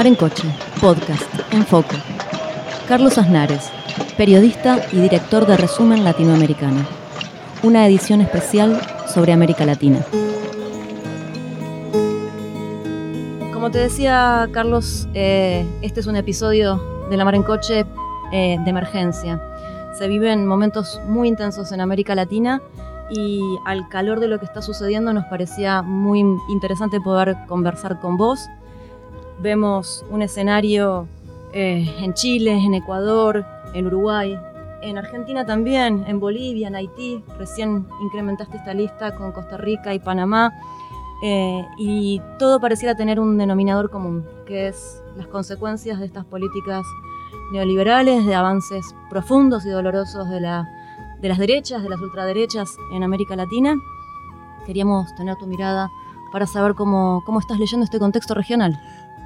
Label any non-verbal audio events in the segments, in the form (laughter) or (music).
Mar en Coche, podcast, en foco. Carlos Aznares, periodista y director de Resumen Latinoamericano. Una edición especial sobre América Latina. Como te decía Carlos, eh, este es un episodio de La Mar en Coche eh, de emergencia. Se viven momentos muy intensos en América Latina y al calor de lo que está sucediendo nos parecía muy interesante poder conversar con vos. Vemos un escenario eh, en Chile, en Ecuador, en Uruguay, en Argentina también, en Bolivia, en Haití. Recién incrementaste esta lista con Costa Rica y Panamá. Eh, y todo pareciera tener un denominador común, que es las consecuencias de estas políticas neoliberales, de avances profundos y dolorosos de la de las derechas, de las ultraderechas en América Latina. Queríamos tener tu mirada para saber cómo, cómo estás leyendo este contexto regional.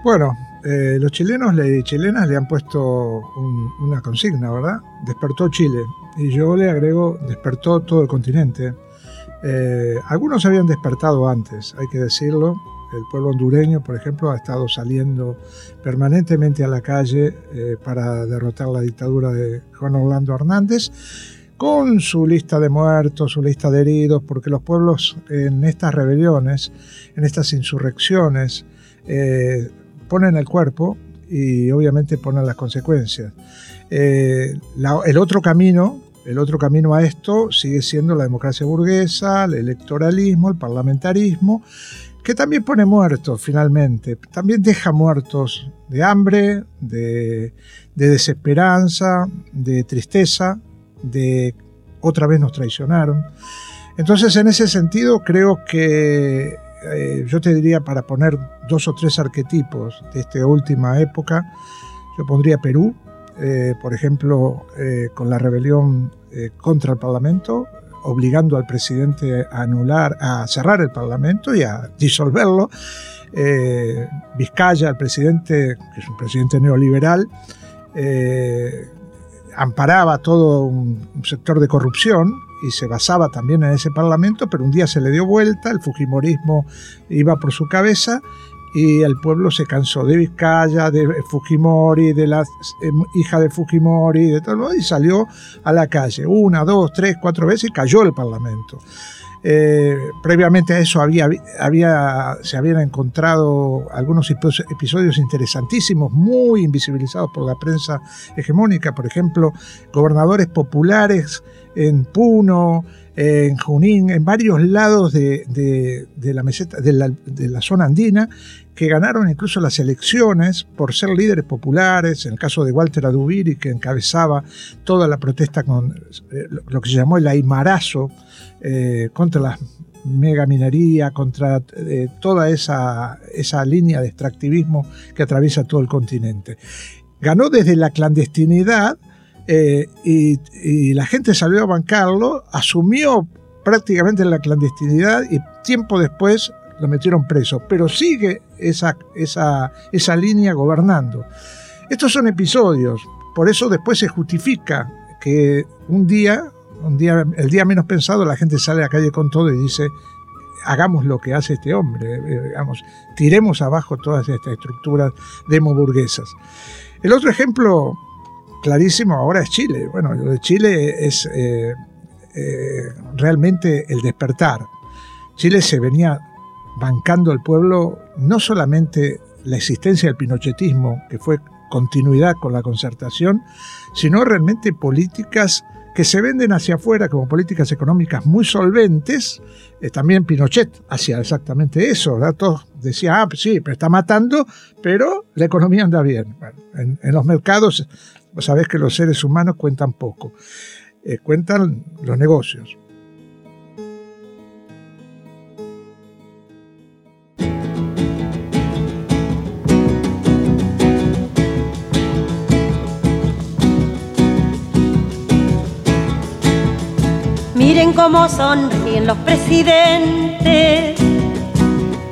Bueno, eh, los chilenos y chilenas le han puesto una consigna, ¿verdad? Despertó Chile. Y yo le agrego, despertó todo el continente. Eh, algunos habían despertado antes, hay que decirlo. El pueblo hondureño, por ejemplo, ha estado saliendo permanentemente a la calle eh, para derrotar la dictadura de Juan Orlando Hernández con su lista de muertos, su lista de heridos, porque los pueblos en estas rebeliones, en estas insurrecciones, ponen el cuerpo y obviamente ponen las consecuencias. Eh, el otro camino, el otro camino a esto sigue siendo la democracia burguesa, el electoralismo, el parlamentarismo, que también pone muertos finalmente, también deja muertos de hambre, de desesperanza, de tristeza, de otra vez nos traicionaron. Entonces, en ese sentido, creo que eh, yo te diría, para poner dos o tres arquetipos de esta última época, yo pondría Perú, eh, por ejemplo, eh, con la rebelión contra el Parlamento, obligando al presidente a anular, a cerrar el Parlamento y a disolverlo. Vizcaya, el presidente, que es un presidente neoliberal, amparaba todo un, sector de corrupción y se basaba también en ese parlamento, pero un día se le dio vuelta, el Fujimorismo iba por su cabeza y el pueblo se cansó de Vizcaya, de Fujimori, de la em, hija de Fujimori, de todo, y salió a la calle una, dos, tres, cuatro veces y cayó el parlamento. Eh, previamente a eso había, había, se habían encontrado algunos episodios interesantísimos, muy invisibilizados por la prensa hegemónica, por ejemplo, gobernadores populares en Puno, en Junín, en varios lados de, la meseta, de la, zona andina, que ganaron incluso las elecciones por ser líderes populares, en el caso de Walter Adubiri, que encabezaba toda la protesta con eh, lo que se llamó el aymarazo, eh, contra la megaminería, contra eh, toda esa, esa línea de extractivismo que atraviesa todo el continente. Ganó desde la clandestinidad eh, y, la gente salió a bancarlo, asumió prácticamente la clandestinidad y tiempo después lo metieron preso, pero sigue esa, esa, esa línea gobernando. Estos son episodios, por eso después se justifica que un día un día, el día menos pensado, la gente sale a la calle con todo y dice, hagamos lo que hace este hombre, eh, digamos, tiremos abajo todas estas estructuras demoburguesas. El otro ejemplo clarísimo ahora es Chile. Bueno, de Chile es eh, eh, realmente el despertar. Chile se venía bancando al pueblo no solamente la existencia del pinochetismo, que fue continuidad con la concertación, sino realmente políticas que se venden hacia afuera como políticas económicas muy solventes. Eh, también Pinochet hacía exactamente eso. Todos decían, ah, sí, pero está matando, pero la economía anda bien. en, los mercados, sabés que los seres humanos cuentan poco, eh, cuentan los negocios. Miren cómo sonríen los presidentes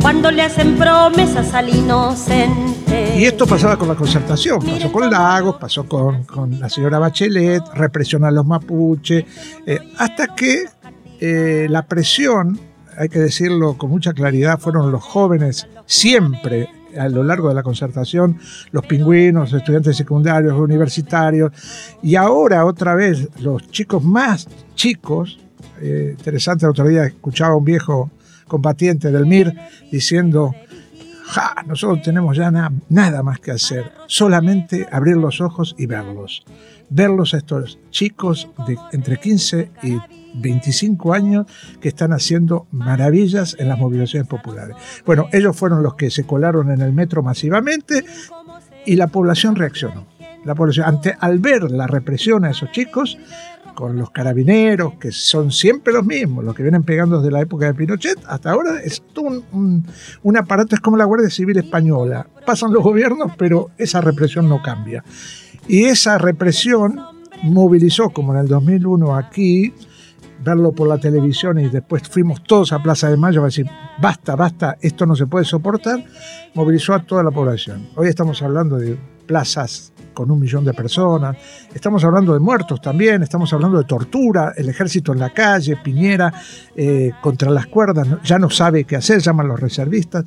cuando le hacen promesas al inocente. Y esto pasaba con la concertación, pasó con Lagos, pasó con, la señora Bachelet, represión a los mapuches, eh, hasta que eh, la presión, hay que decirlo con mucha claridad, fueron los jóvenes siempre a lo largo de la concertación, los pingüinos, estudiantes secundarios, universitarios, y ahora otra vez los chicos más chicos, eh, interesante, el otro día escuchaba a un viejo combatiente del MIR diciendo, ja, nosotros tenemos ya nada más que hacer, solamente abrir los ojos y verlos. Verlos a estos chicos de entre 15 y 25 años que están haciendo maravillas en las movilizaciones populares. Bueno, ellos fueron los que se colaron en el metro masivamente y la población reaccionó. La población, ante, al ver la represión a esos chicos, con los carabineros, que son siempre los mismos, los que vienen pegando desde la época de Pinochet, hasta ahora es un, un, aparato, es como la Guardia Civil Española. Pasan los gobiernos, pero esa represión no cambia. Y esa represión movilizó, como en el 2001 aquí, verlo por la televisión y después fuimos todos a Plaza de Mayo a decir, basta, basta, esto no se puede soportar, movilizó a toda la población. Hoy estamos hablando de plazas con un millón de personas. Estamos hablando de muertos también, estamos hablando de tortura, el ejército en la calle, Piñera eh, contra las cuerdas, ya no sabe qué hacer, llaman los reservistas.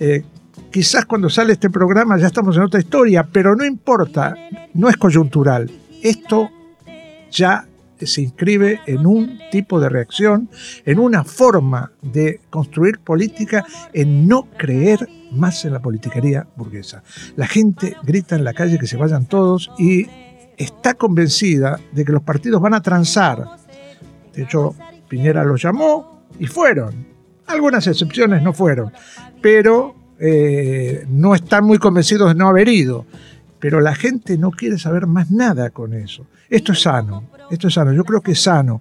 Eh, quizás cuando sale este programa ya estamos en otra historia, pero no importa, no es coyuntural. Esto ya se inscribe en un tipo de reacción, en una forma de construir política, en no creer más en la politiquería burguesa. La gente grita en la calle que se vayan todos y está convencida de que los partidos van a transar. De hecho, Piñera los llamó y fueron. Algunas excepciones no fueron, pero eh, no están muy convencidos de no haber ido. Pero la gente no quiere saber más nada con eso. Esto es sano, esto es sano, yo creo que es sano.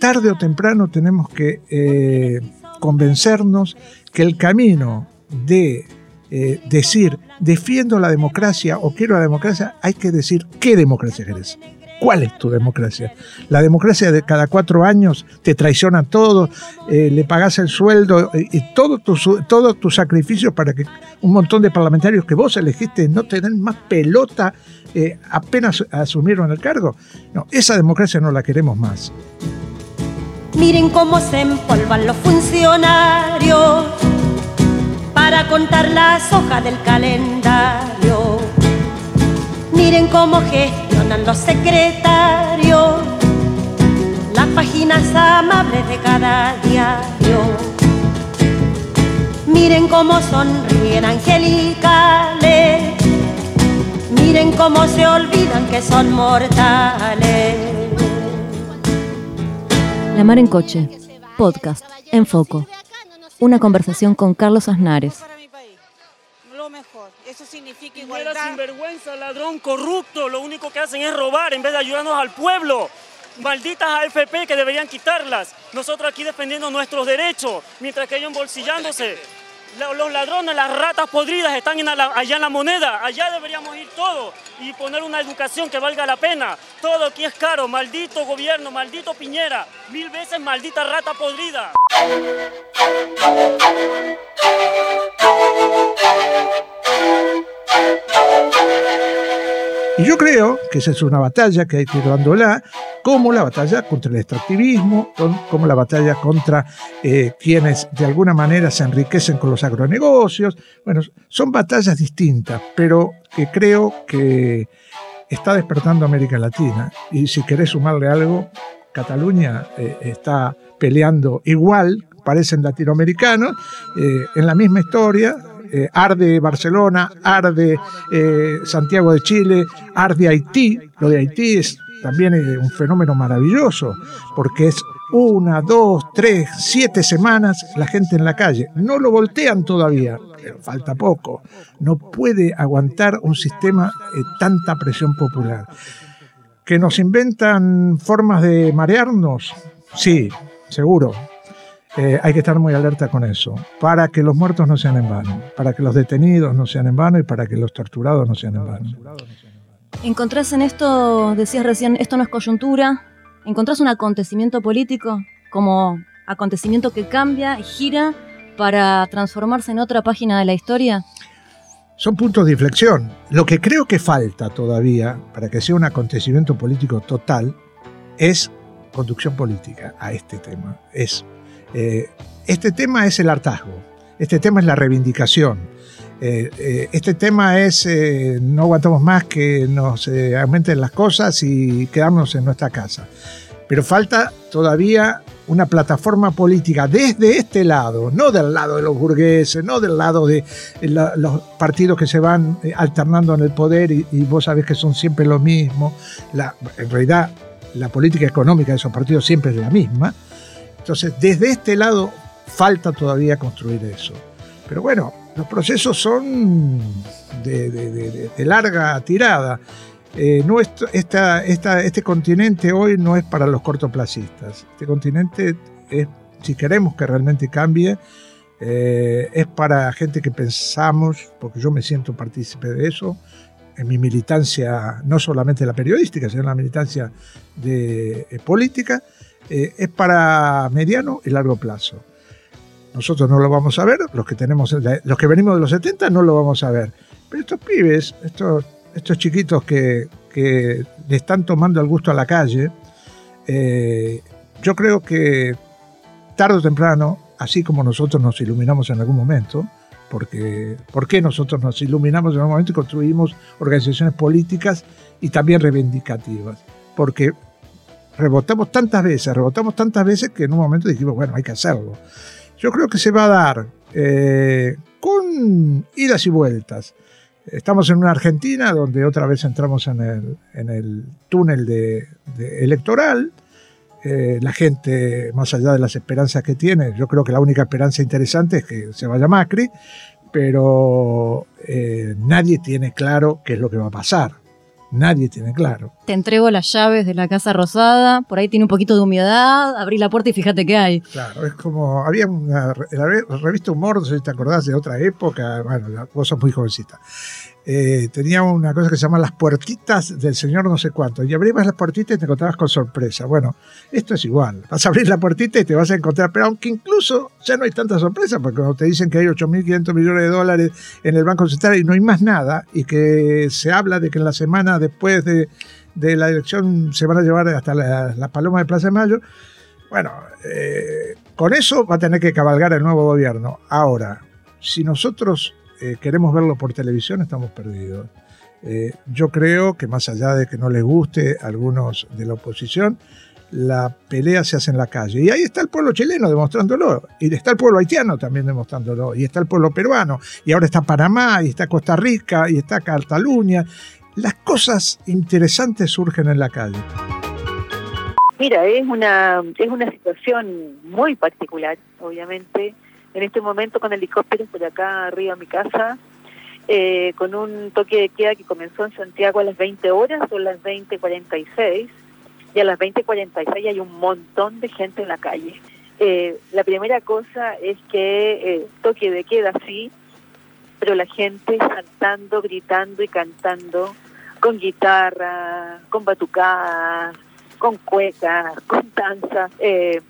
Tarde o temprano tenemos que eh, convencernos que el camino de eh, decir defiendo la democracia o quiero la democracia, hay que decir qué democracia querés. ¿Cuál es tu democracia? La democracia de cada cuatro años te traiciona todo, eh, le pagas el sueldo y todos tus todo tu sacrificios para que un montón de parlamentarios que vos elegiste no te den más pelota eh, apenas asumieron el cargo. No, esa democracia no la queremos más. Miren cómo se empolvan los funcionarios para contar las hojas del calendario. Miren cómo gestionan los secretarios las páginas amables de cada diario. Miren cómo sonríen angelicales Miren cómo se olvidan que son mortales. La Mar en Coche, podcast en foco. Una conversación con Carlos Aznares. Eso significa igualdad. sinvergüenza, ladrón, corrupto. Lo único que hacen es robar en vez de ayudarnos al pueblo. Malditas AFP que deberían quitarlas. Nosotros aquí defendiendo nuestros derechos, mientras que ellos embolsillándose. Los ladrones, las ratas podridas están allá en la moneda. Allá deberíamos ir todos y poner una educación que valga la pena. Todo aquí es caro. Maldito gobierno, maldito Piñera. Mil veces maldita rata podrida. Y yo creo que esa es una batalla que hay que ir como la batalla contra el extractivismo, como la batalla contra eh, quienes de alguna manera se enriquecen con los agronegocios. Bueno, son batallas distintas, pero que creo que está despertando América Latina. Y si querés sumarle algo, Cataluña eh, está peleando igual, parecen latinoamericanos, eh, en la misma historia, arde Barcelona, arde Santiago de Chile, arde Haití. Lo de Haití es también un fenómeno maravilloso, porque es una, dos, tres, siete semanas la gente en la calle. No lo voltean todavía, pero falta poco. No puede aguantar un sistema de tanta presión popular. ¿Que nos inventan formas de marearnos? Sí, seguro, eh, hay que estar muy alerta con eso, para que los muertos no sean en vano, para que los detenidos no sean en vano y para que los torturados no sean en vano. ¿Encontrás en esto, decías recién, esto no es coyuntura? ¿Encontrás un acontecimiento político como acontecimiento que cambia gira para transformarse en otra página de la historia? Son puntos de inflexión. Lo que creo que falta todavía para que sea un acontecimiento político total es conducción política a este tema. Es eh, este tema es el hartazgo, este tema es la reivindicación, este tema es, no aguantamos más que nos aumenten las cosas y quedarnos en nuestra casa. Pero falta todavía una plataforma política desde este lado, no del lado de los burgueses, no del lado de los partidos que se van eh, alternando en el poder y, vos sabés que son siempre lo mismo. en realidad, la política económica de esos partidos siempre es la misma. Entonces, desde este lado falta todavía construir eso. Pero bueno, los procesos son de larga tirada. Eh, este continente hoy no es para los cortoplacistas. Este continente es, si queremos que realmente cambie, eh, es para gente que pensamos, porque yo me siento partícipe de eso, en mi militancia, no solamente la periodística, sino la militancia de, eh, política, es para mediano y largo plazo. Nosotros no lo vamos a ver, los que, tenemos, los que venimos de los 70 no lo vamos a ver. Pero estos pibes, estos estos chiquitos que, le están tomando el gusto a la calle, eh, yo creo que tarde o temprano, así como nosotros nos iluminamos en algún momento, porque ¿por qué nosotros nos iluminamos en algún momento y construimos organizaciones políticas y también reivindicativas? Porque rebotamos tantas veces, rebotamos tantas veces que en un momento dijimos, bueno, hay que hacerlo. Yo creo que se va a dar eh, con idas y vueltas. Estamos en una Argentina donde otra vez entramos en el, túnel de, electoral. Eh, la gente, más allá de las esperanzas que tiene, yo creo que la única esperanza interesante es que se vaya Macri, pero eh, nadie tiene claro qué es lo que va a pasar. Nadie tiene claro. Te entrego las llaves de la Casa Rosada, por ahí tiene un poquito de humedad, abrí la puerta y fíjate qué hay. Claro, es como, había una la revista Humor, no sé si te acordás de otra época, bueno, vos sos muy jovencita. Eh, tenía una cosa que se llama las puertitas del señor no sé cuánto. Y abrías las puertitas y te encontrabas con sorpresa. Bueno, esto es igual. Vas a abrir la puertita y te vas a encontrar, pero aunque incluso ya no hay tanta sorpresa, porque cuando te dicen que hay 8.500 millones de dólares en el Banco Central y no hay más nada, y que se habla de que en la semana después de, la elección se van a llevar hasta las la palomas de Plaza de Mayo, bueno, eh, con eso va a tener que cabalgar el nuevo gobierno. Ahora, si nosotros eh, queremos verlo por televisión, estamos perdidos. Eh, yo creo que más allá de que no les guste a algunos de la oposición, la pelea se hace en la calle. Y ahí está el pueblo chileno demostrándolo, y está el pueblo haitiano también demostrándolo, y está el pueblo peruano, y ahora está Panamá, y está Costa Rica, y está Cataluña. Las cosas interesantes surgen en la calle. Mira, es una, es una situación muy particular, obviamente en este momento con helicópteros por acá arriba a mi casa, eh, con un toque de queda que comenzó en Santiago a las 20 horas, son las 20.46, y a las 20.46 hay un montón de gente en la calle. Eh, la primera cosa es que eh, toque de queda sí, pero la gente saltando, gritando y cantando con guitarra, con batucadas, con cuecas, con danza,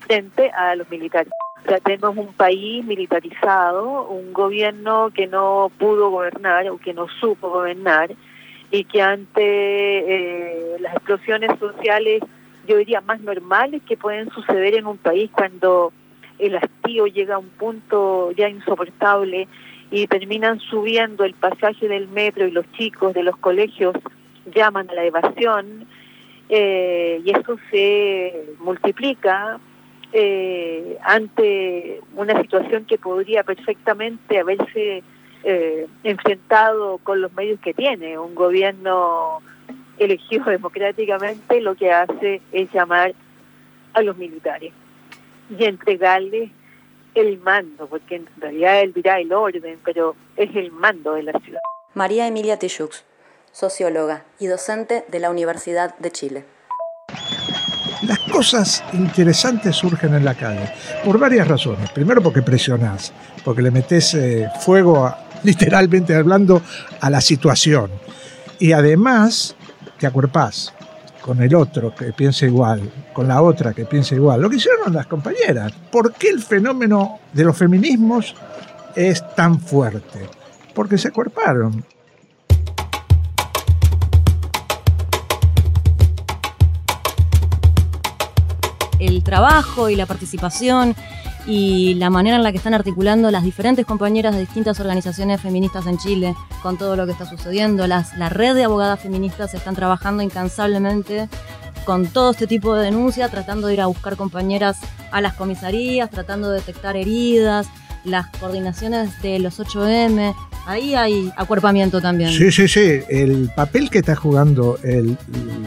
frente a los militares. Tenemos un país militarizado, un gobierno que no pudo gobernar o que no supo gobernar y que ante eh, las explosiones sociales, yo diría, más normales que pueden suceder en un país cuando el hastío llega a un punto ya insoportable y terminan subiendo el pasaje del metro y los chicos de los colegios llaman a la evasión eh, y eso se multiplica eh, ante una situación que podría perfectamente haberse eh, enfrentado con los medios que tiene. Un gobierno elegido (laughs) democráticamente lo que hace es llamar a los militares y entregarles el mando, porque en realidad él dirá el orden, pero es el mando de la ciudad. María Emilia Tijoux, socióloga y docente de la Universidad de Chile las cosas interesantes surgen en la calle, por varias razones. Primero porque presionás, porque le metes eh, fuego, (laughs) literalmente hablando, a la situación. Y además te acuerpás con el otro que piensa igual, con la otra que piensa igual. Lo que hicieron las compañeras. ¿Por qué el fenómeno de los feminismos es tan fuerte? Porque se acuerparon. El trabajo y la participación y la manera en la que están articulando las diferentes compañeras de distintas organizaciones feministas en Chile con todo lo que está sucediendo. La red de abogadas feministas están trabajando incansablemente con todo este tipo de denuncias, tratando de ir a buscar compañeras a las comisarías, tratando de detectar heridas, las coordinaciones de los 8M, ahí hay acuerpamiento también. Sí, sí, sí. El papel que está jugando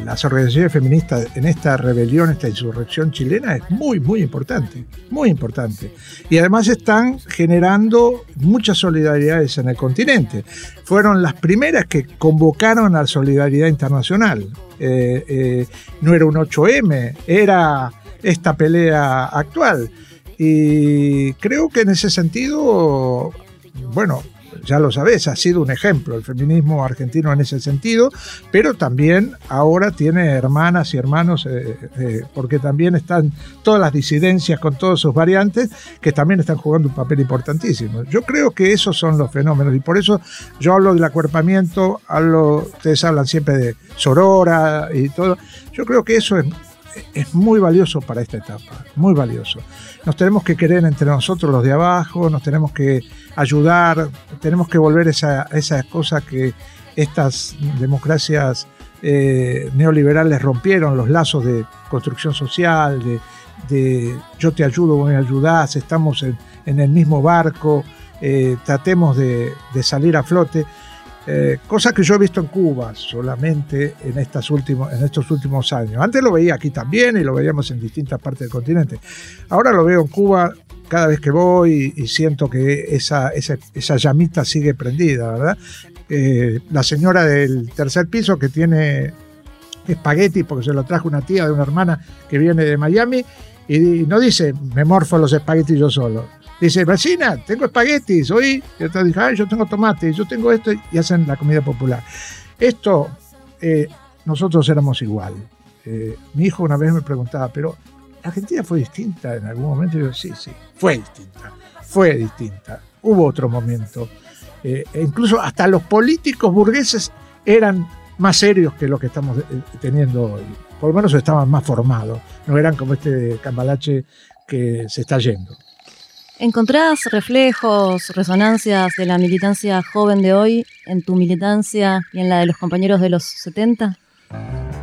las organizaciones feministas en esta rebelión, esta insurrección chilena, es muy, muy importante. Muy importante. Y además están generando muchas solidaridades en el continente. Fueron las primeras que convocaron a la solidaridad internacional. Eh, eh, no era un 8M, era esta pelea actual. Y creo que en ese sentido, bueno, ya lo sabes, ha sido un ejemplo el feminismo argentino en ese sentido, pero también ahora tiene hermanas y hermanos, eh, eh, porque también están todas las disidencias con todas sus variantes, que también están jugando un papel importantísimo. Yo creo que esos son los fenómenos y por eso yo hablo del acuerpamiento, hablo, ustedes hablan siempre de Sorora y todo. Yo creo que eso es es muy valioso para esta etapa, muy valioso. Nos tenemos que querer entre nosotros los de abajo, nos tenemos que ayudar, tenemos que volver esa, esa cosa que estas democracias eh, neoliberales rompieron, los lazos de construcción social, de, yo te ayudo, vos me ayudás, estamos en, el mismo barco, eh, tratemos de salir a flote. Eh, cosa que yo he visto en Cuba solamente en, estas últimos, en estos últimos años. Antes lo veía aquí también y lo veíamos en distintas partes del continente. Ahora lo veo en Cuba cada vez que voy y, siento que esa, esa, llamita sigue prendida, ¿verdad? Eh, la señora del tercer piso que tiene espagueti porque se lo trajo una tía de una hermana que viene de Miami y no dice me morfo los espaguetis yo solo Dice, vecina, tengo espaguetis, hoy yo te dije, yo tengo tomate, yo tengo esto, y hacen la comida popular. Esto, eh, nosotros éramos igual. Eh, mi hijo una vez me preguntaba, pero Argentina fue distinta en algún momento. Y yo, sí, sí, fue distinta, fue distinta. Hubo otro momento. Eh, e incluso hasta los políticos burgueses eran más serios que lo que estamos teniendo hoy. Por lo menos estaban más formados. No eran como este cambalache que se está yendo. ¿Encontrás reflejos, resonancias de la militancia joven de hoy en tu militancia y en la de los compañeros de los 70?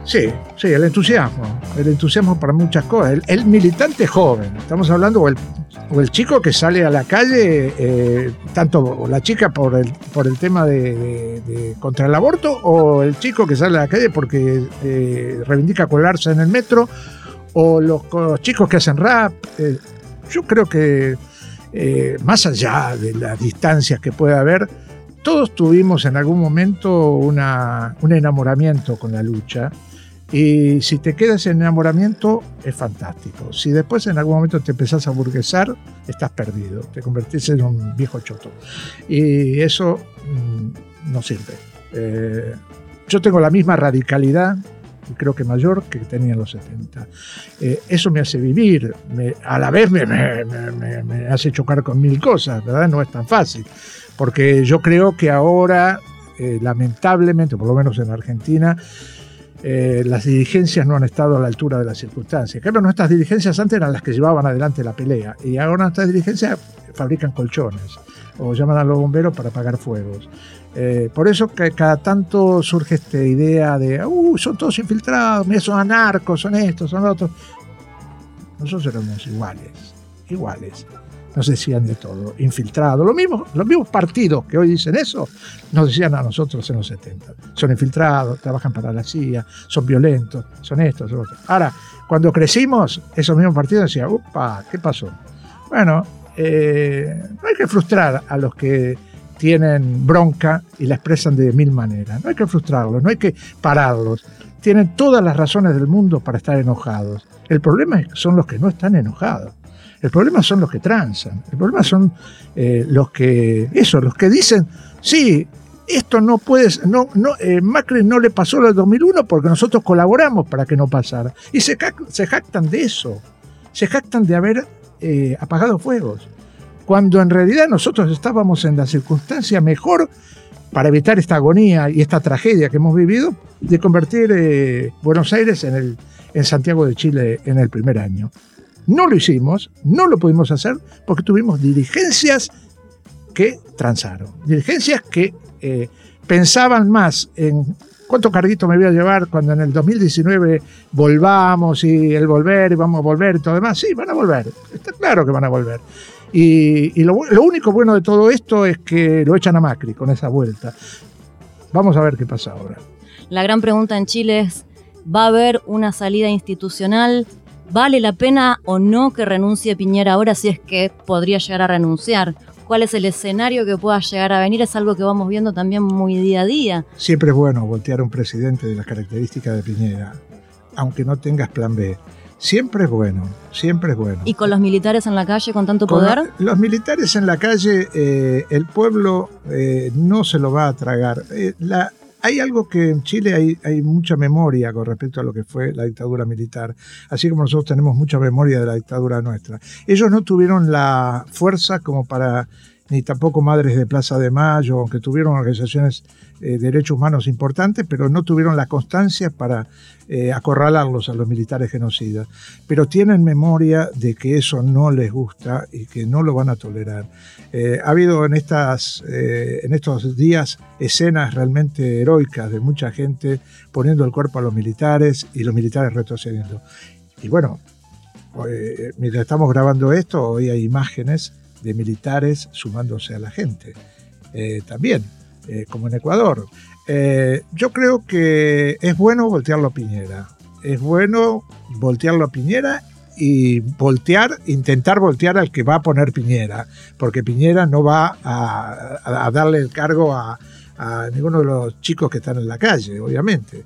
Sí, sí, el entusiasmo, el entusiasmo para muchas cosas. El, militante joven, estamos hablando, o el, o el, chico que sale a la calle, eh, tanto la chica por el, por el tema de, contra el aborto, o el chico que sale a la calle porque eh, reivindica colarse en el metro, o los, chicos que hacen rap. Eh, yo creo que eh, más allá de las distancias que pueda haber, todos tuvimos en algún momento una, un enamoramiento con la lucha. Y si te quedas en enamoramiento, es fantástico. Si después en algún momento te empezás a burguesar, estás perdido. Te convertís en un viejo choto. Y eso mm, no sirve. Eh, yo tengo la misma radicalidad creo que mayor que tenía en los 70. Eh, eso me hace vivir, a la vez me, hace chocar con mil cosas, ¿verdad? No es tan fácil, porque yo creo que ahora, eh, lamentablemente, por lo menos en Argentina, eh, las dirigencias no han estado a la altura de las circunstancias. Claro, nuestras dirigencias antes eran las que llevaban adelante la pelea y ahora nuestras dirigencias fabrican colchones o llaman a los bomberos para apagar fuegos. Eh, por eso que cada tanto surge esta idea de, uh, son todos infiltrados, mira, son anarcos, son estos, son otros. Nosotros éramos iguales, iguales. Nos decían de todo, infiltrados. Lo mismo, los mismos partidos que hoy dicen eso, nos decían a nosotros en los 70. Son infiltrados, trabajan para la CIA, son violentos, son estos, son otros. Ahora, cuando crecimos, esos mismos partidos decían, upa, ¿qué pasó? Bueno, eh, no hay que frustrar a los que tienen bronca y la expresan de mil maneras. No hay que frustrarlos, no hay que pararlos. Tienen todas las razones del mundo para estar enojados. El problema son los que no están enojados. El problema son los que transan. El problema son eh, los que, eso, los que dicen, sí, esto no puede, no, no, eh, Macri no le pasó lo del 2001 porque nosotros colaboramos para que no pasara. Y se, se jactan de eso. Se jactan de haber eh, apagado fuegos cuando en realidad nosotros estábamos en la circunstancia mejor para evitar esta agonía y esta tragedia que hemos vivido de convertir eh, Buenos Aires en, el, en Santiago de Chile en el primer año. No lo hicimos, no lo pudimos hacer porque tuvimos dirigencias que transaron, dirigencias que eh, pensaban más en cuánto carguito me voy a llevar cuando en el 2019 volvamos y el volver y vamos a volver y todo demás. Sí, van a volver, está claro que van a volver. Y, lo, lo, único bueno de todo esto es que lo echan a Macri con esa vuelta. Vamos a ver qué pasa ahora. La gran pregunta en Chile es, ¿va a haber una salida institucional? ¿Vale la pena o no que renuncie Piñera ahora si es que podría llegar a renunciar? ¿Cuál es el escenario que pueda llegar a venir? Es algo que vamos viendo también muy día a día. Siempre es bueno voltear a un presidente de las características de Piñera, aunque no tengas plan B. Siempre es bueno, siempre es bueno. ¿Y con los militares en la calle con tanto poder? los militares en la calle, eh, el pueblo eh, no se lo va a tragar. Eh, la, hay algo que en Chile hay, hay, mucha memoria con respecto a lo que fue la dictadura militar, así como nosotros tenemos mucha memoria de la dictadura nuestra. Ellos no tuvieron la fuerza como para ni tampoco Madres de Plaza de Mayo, aunque tuvieron organizaciones de derechos humanos importantes, pero no tuvieron la constancia para eh, acorralarlos a los militares genocidas, pero tienen memoria de que eso no les gusta y que no lo van a tolerar. Eh, ha habido en, estas, eh, en estos días escenas realmente heroicas de mucha gente poniendo el cuerpo a los militares y los militares retrocediendo. Y bueno, mientras estamos grabando esto, hoy hay imágenes de militares sumándose a la gente. también, como en Ecuador. Eh, yo creo que es bueno voltearlo a Piñera. Es bueno voltearlo a Piñera y voltear, intentar voltear al que va a poner Piñera, porque Piñera no va a, darle el cargo a, a, ninguno de los chicos que están en la calle, obviamente.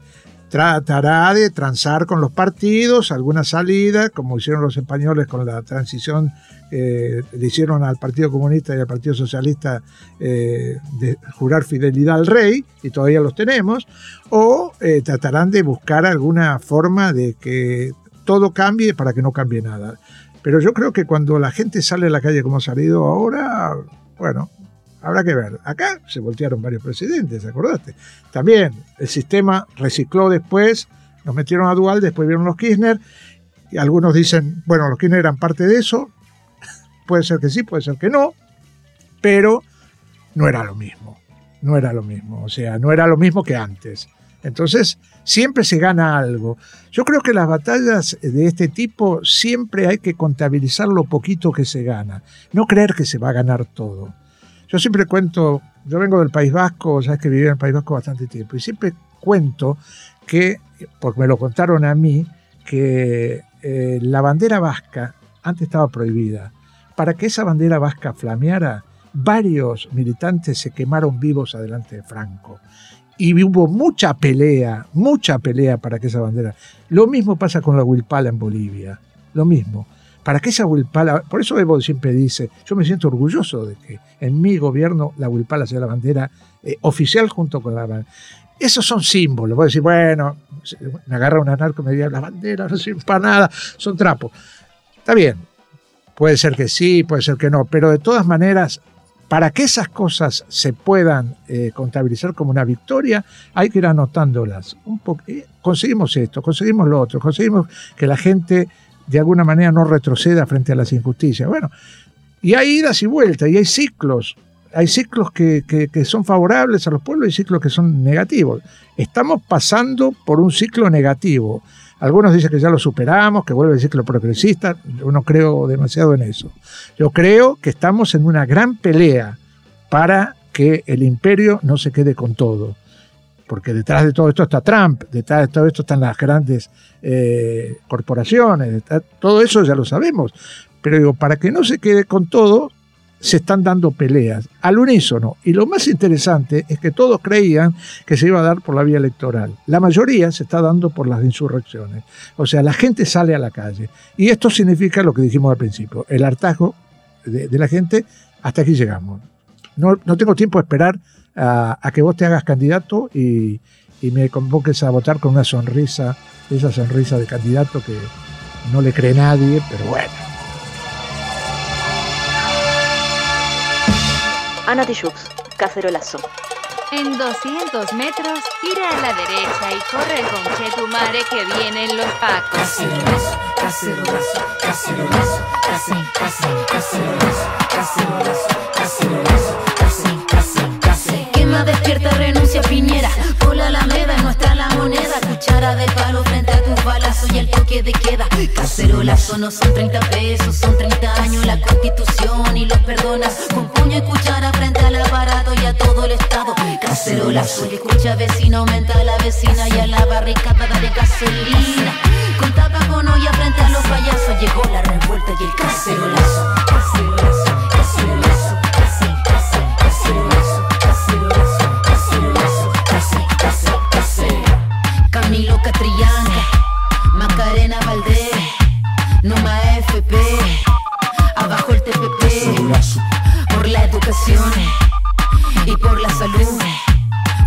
Tratará de transar con los partidos alguna salida, como hicieron los españoles con la transición eh, le hicieron al Partido Comunista y al Partido Socialista eh, de jurar fidelidad al rey, y todavía los tenemos, o eh, tratarán de buscar alguna forma de que todo cambie para que no cambie nada. Pero yo creo que cuando la gente sale a la calle como ha salido ahora, bueno, habrá que ver. Acá se voltearon varios presidentes, ¿acordaste? También el sistema recicló después, nos metieron a Dual, después vieron los Kirchner, y algunos dicen, bueno, los Kirchner eran parte de eso, (laughs) Puede ser que sí, puede ser que no, pero no era lo mismo. No era lo mismo. O sea, no era lo mismo que antes. Entonces, siempre se gana algo. Yo creo que las batallas de este tipo siempre hay que contabilizar lo poquito que se gana. No creer que se va a ganar todo. Yo siempre cuento, yo vengo del País Vasco, sabes que viví en el País Vasco bastante tiempo, y siempre cuento que, porque me lo contaron a mí, que eh, la bandera vasca antes estaba prohibida para que esa bandera vasca flameara, varios militantes se quemaron vivos adelante de Franco. Y hubo mucha pelea, mucha pelea para que esa bandera. Lo mismo pasa con la Huilpala en Bolivia. Lo mismo. Para que esa Huilpala, por eso Evo siempre dice, yo me siento orgulloso de que en mi gobierno la Huilpala sea la bandera eh, oficial junto con la bandera. Esos son símbolos. Voy a decir, bueno, me agarra un anarco y me dice, la bandera no sirve para nada, son trapos. Está bien, Puede ser que sí, puede ser que no, pero de todas maneras, para que esas cosas se puedan eh, contabilizar como una victoria, hay que ir anotándolas. Un eh, conseguimos esto, conseguimos lo otro, conseguimos que la gente de alguna manera no retroceda frente a las injusticias. Bueno, y hay idas y vueltas, y hay ciclos. Hay ciclos que, son favorables a los pueblos y ciclos que son negativos. Estamos pasando por un ciclo negativo. Algunos dicen que ya lo superamos, que vuelve el ciclo progresista. Yo no creo demasiado en eso. Yo creo que estamos en una gran pelea para que el imperio no se quede con todo. Porque detrás de todo esto está Trump, detrás de todo esto están las grandes eh, corporaciones, todo eso ya lo sabemos. Pero digo, para que no se quede con todo, se están dando peleas al unísono. Y lo más interesante es que todos creían que se iba a dar por la vía electoral. La mayoría se está dando por las insurrecciones. O sea, la gente sale a la calle. Y esto significa lo que dijimos al principio, el hartazgo de, la gente. Hasta aquí llegamos. No, tengo tiempo de esperar a, que vos te hagas candidato y, y me convoques a votar con una sonrisa, esa sonrisa de candidato que no le cree nadie, pero bueno. Ana Tijoux, Cacerolazo. En 200 metros, gira a la derecha y corre con Chetumare que vienen los pacos. cacerolazo, cacerolazo, cacerolazo, cacerolazo, cacerolazo, cacerolazo, cacerolazo, despierta, renuncia Piñera, por la alameda, nuestra la moneda, cuchara de palo frente a tus balazos y el toque de queda. Cacerolazo no son 30 pesos, son 30 años la constitución y los perdonas con puño y cuchara frente al aparato y a todo el estado. Cacerolazo y escucha vecino, aumenta la vecina y a la barricada de gasolina. Con tapa con olla frente a los payasos llegó la revuelta y el cacerolazo. Cacerolazo, cacerolazo, Camilo Catrillán, Macarena Valdés, Numa FP, abajo el TPP, por la educación y por la salud,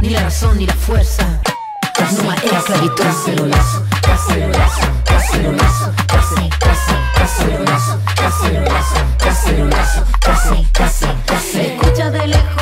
ni la razón ni la fuerza. Numa es esclavitud. Cacerolazo, cacerolazo, cacerolazo, case, case, cacerolazo, cacerolazo, cacerolazo, case, case, case. Escucha de lejos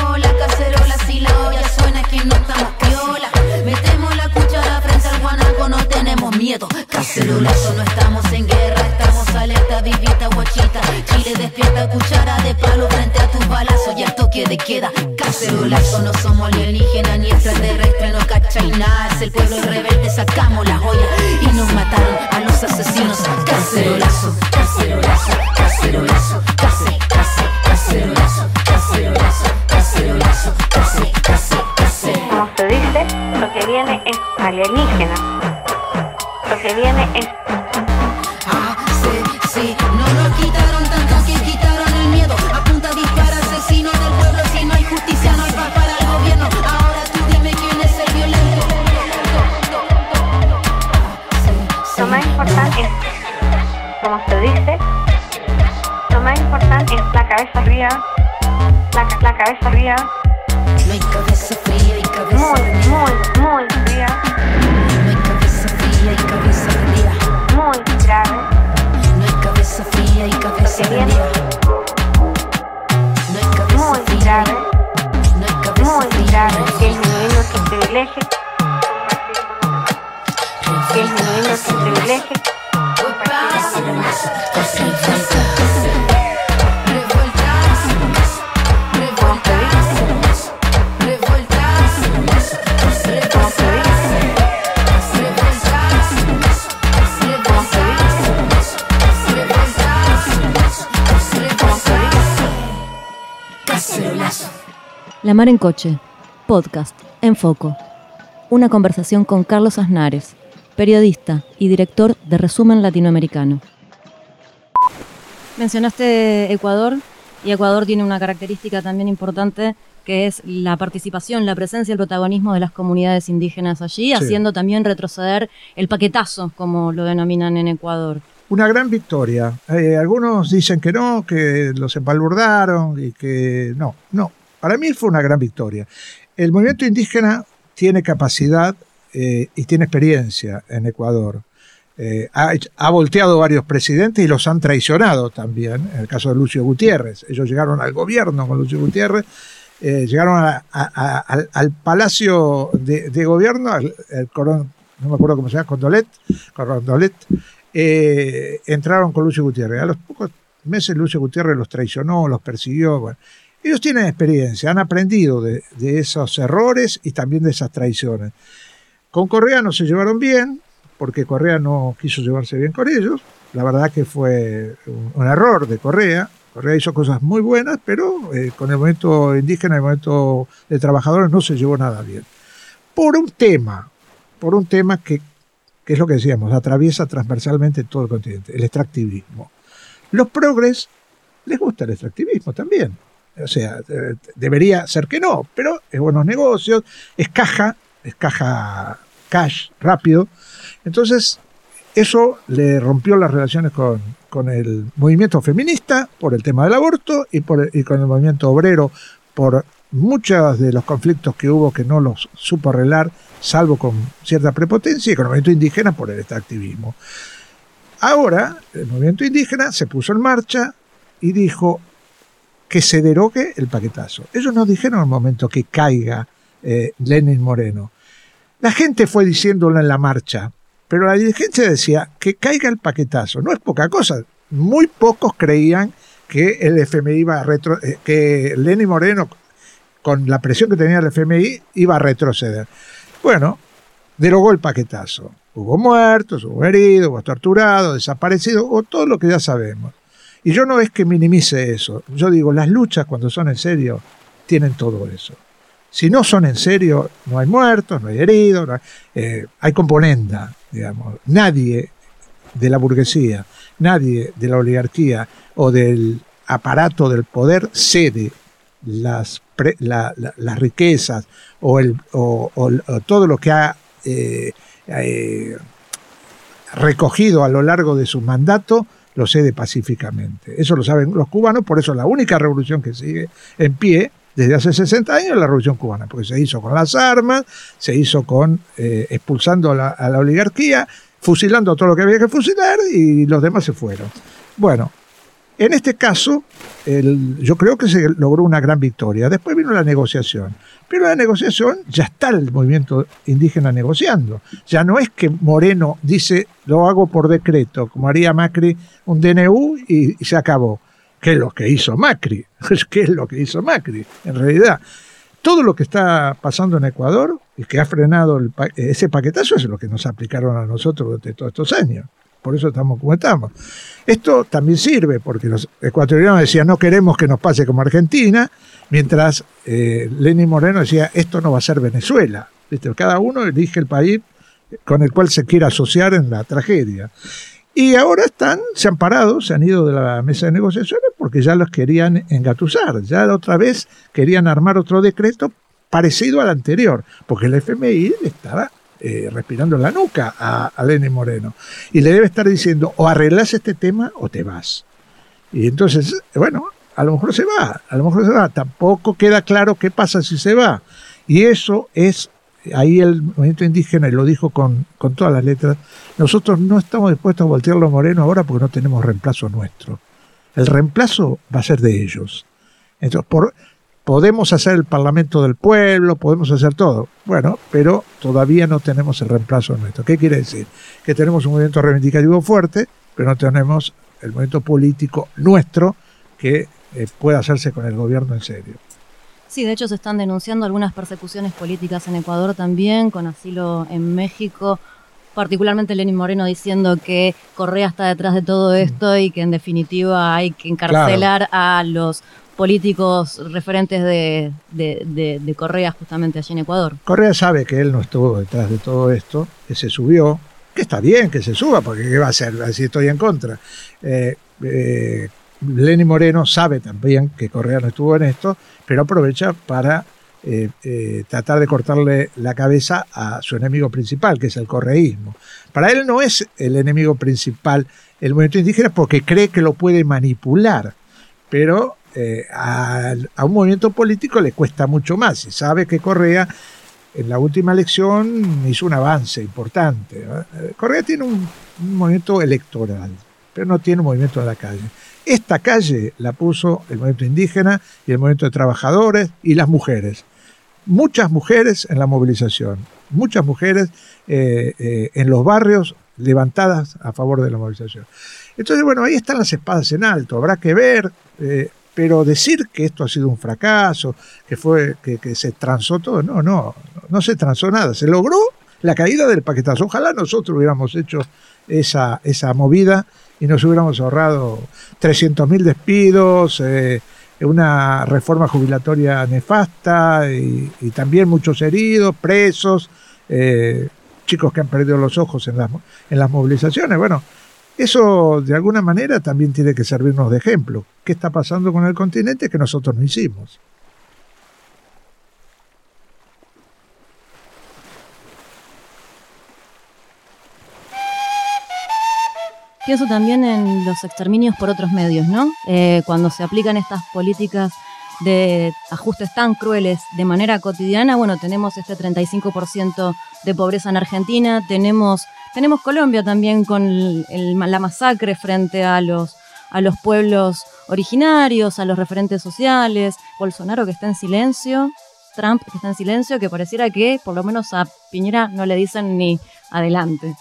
La Mar en Coche, podcast en foco. Una conversación con Carlos Aznares, periodista y director de Resumen Latinoamericano. Mencionaste Ecuador y Ecuador tiene una característica también importante que es la participación, la presencia, el protagonismo de las comunidades indígenas allí, haciendo también retroceder el paquetazo, como lo denominan en Ecuador. Una gran victoria. Eh, algunos dicen que no, que los empalurdaron y que no, no. Para mí fue una gran victoria. El movimiento indígena tiene capacidad eh, y tiene experiencia en Ecuador. Eh, ha, volteado varios presidentes y los han traicionado también, en el caso de Lucio Gutiérrez. Ellos llegaron al gobierno con Lucio Gutiérrez, eh, llegaron al, al palacio de, gobierno, al, el coron- no me acuerdo cómo se llama, Condolet, Corondolet, eh, entraron con Lucio Gutiérrez. A los pocos meses Lucio Gutiérrez los traicionó, los persiguió. Ellos tienen experiencia, han aprendido de, de esos errores y también de esas traiciones. Con Correa no se llevaron bien, porque Correa no quiso llevarse bien con ellos. La verdad que fue un, un error de Correa. Correa hizo cosas muy buenas, pero eh, con el movimiento indígena, el movimiento de trabajadores no se llevó nada bien. Por un tema, por un tema que, que es lo que decíamos, atraviesa transversalmente todo el continente, el extractivismo. Los progres les gusta el extractivismo también. O sea, debería ser que no, pero es buenos negocios, es caja, es caja cash rápido. Entonces, eso le rompió las relaciones con, con el movimiento feminista por el tema del aborto y, por y con el movimiento obrero por muchos de los conflictos que hubo que no los supo arreglar, salvo con cierta prepotencia, y con el movimiento indígena por el extractivismo. Ahora, el movimiento indígena se puso en marcha y dijo que se derogue el paquetazo. Ellos no dijeron el momento que caiga eh, Lenin Moreno. La gente fue diciéndolo en la marcha. Pero la dirigencia decía que caiga el paquetazo. No es poca cosa. Muy pocos creían que el FMI iba a retro, eh, que Lenny Moreno, con la presión que tenía el FMI, iba a retroceder. Bueno, derogó el paquetazo. Hubo muertos, hubo heridos, hubo torturados, desaparecidos, o todo lo que ya sabemos. Y yo no es que minimice eso. Yo digo, las luchas cuando son en serio tienen todo eso. Si no son en serio, no hay muertos, no hay heridos, hay, eh, componenda, digamos. Nadie de la burguesía, nadie de la oligarquía o del aparato del poder cede las, las riquezas o, el, o, todo lo que ha eh, eh, recogido a lo largo de su mandato lo cede pacíficamente. Eso lo saben los cubanos, por eso la única revolución que sigue en pie desde hace 60 años es la revolución cubana, porque se hizo con las armas, se hizo con eh, expulsando a la, a la oligarquía, fusilando todo lo que había que fusilar y los demás se fueron. Bueno, en este caso, yo creo que se logró una gran victoria. Después vino la negociación. Pero la negociación ya está el movimiento indígena negociando. Ya no es que Moreno dice, lo hago por decreto, como haría Macri un DNU y, se acabó. ¿Qué es lo que hizo Macri? (laughs) ¿Qué es lo que hizo Macri? En realidad, todo lo que está pasando en Ecuador y que ha frenado ese paquetazo es lo que nos aplicaron a nosotros durante todos estos años por eso estamos como estamos. Esto también sirve porque los ecuatorianos decían no queremos que nos pase como Argentina, mientras eh, Lenín Moreno decía esto no va a ser Venezuela. Cada uno elige el país con el cual se quiere asociar en la tragedia. Y ahora están, se han parado, se han ido de la mesa de negociaciones porque ya los querían engatusar, ya otra vez querían armar otro decreto parecido al anterior, porque el FMI estaba eh, respirando en la nuca a, a Lenin Moreno. Y le debe estar diciendo, o arreglas este tema o te vas. Y entonces, bueno, a lo mejor se va, a lo mejor se va. Tampoco queda claro qué pasa si se va. Y eso es, ahí el movimiento indígena, y lo dijo con, con todas las letras, nosotros no estamos dispuestos a voltearlo a Moreno ahora porque no tenemos reemplazo nuestro. El reemplazo va a ser de ellos. Entonces, por, podemos hacer el Parlamento del Pueblo, podemos hacer todo. Bueno, pero todavía no tenemos el reemplazo nuestro. ¿Qué quiere decir? Que tenemos un movimiento reivindicativo fuerte, pero no tenemos el movimiento político nuestro que eh, pueda hacerse con el gobierno en serio. Sí, de hecho se están denunciando algunas persecuciones políticas en Ecuador también, con asilo en México, particularmente Lenín Moreno diciendo que Correa está detrás de todo esto y que en definitiva hay que encarcelar a los políticos referentes de, de, Correa justamente allí en Ecuador. Correa sabe que él no estuvo detrás de todo esto, que se subió, que está bien que se suba, porque ¿qué va a hacer si estoy en contra? Eh, eh, Lenny Moreno sabe también que Correa no estuvo en esto, pero aprovecha para eh, tratar de cortarle la cabeza a su enemigo principal, que es el correísmo. Para él no es el enemigo principal el movimiento indígena porque cree que lo puede manipular, pero eh, a, un movimiento político le cuesta mucho más. Y sabe que Correa en la última elección hizo un avance importante. Eh, Correa tiene un, movimiento electoral, pero no tiene un movimiento de la calle. Esta calle la puso el movimiento indígena y el movimiento de trabajadores y las mujeres. Muchas mujeres en la movilización, muchas mujeres eh, en los barrios levantadas a favor de la movilización. Entonces, bueno, ahí están las espadas en alto. Habrá que ver pero decir que esto ha sido un fracaso, que fue que, se transó todo, no, no, no se transó nada. Se logró la caída del paquetazo. Ojalá nosotros hubiéramos hecho esa, esa movida y nos hubiéramos ahorrado 300.000 despidos, eh, una reforma jubilatoria nefasta y, también muchos heridos, presos, eh, chicos que han perdido los ojos en las, en las movilizaciones. Bueno, eso de alguna manera también tiene que servirnos de ejemplo. ¿Qué está pasando con el continente que nosotros no hicimos? Pienso también en los exterminios por otros medios, ¿no? Eh, cuando se aplican estas políticas de ajustes tan crueles de manera cotidiana, bueno, tenemos este 35% de pobreza en Argentina, tenemos tenemos Colombia también con la masacre frente a los, a los pueblos originarios, a los referentes sociales, Bolsonaro que está en silencio, Trump que está en silencio, que pareciera que por lo menos a Piñera no le dicen ni adelante.